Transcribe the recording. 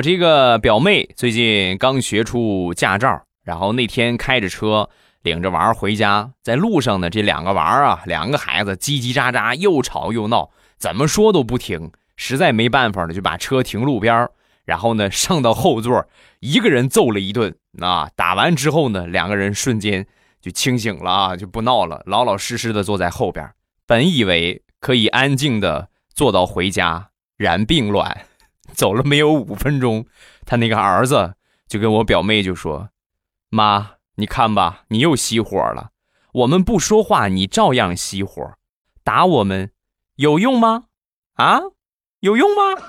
我这个表妹最近刚学出驾照，然后那天开着车领着娃儿回家，在路上呢，这两个娃儿啊，两个孩子叽叽喳喳，又吵又闹，怎么说都不停，实在没办法了，就把车停路边然后呢上到后座，一个人揍了一顿。啊，打完之后呢，两个人瞬间就清醒了啊，就不闹了，老老实实的坐在后边。本以为可以安静的坐到回家，然并卵。走了没有五分钟，他那个儿子就跟我表妹就说：“妈，你看吧，你又熄火了。我们不说话，你照样熄火，打我们有用吗？啊，有用吗？”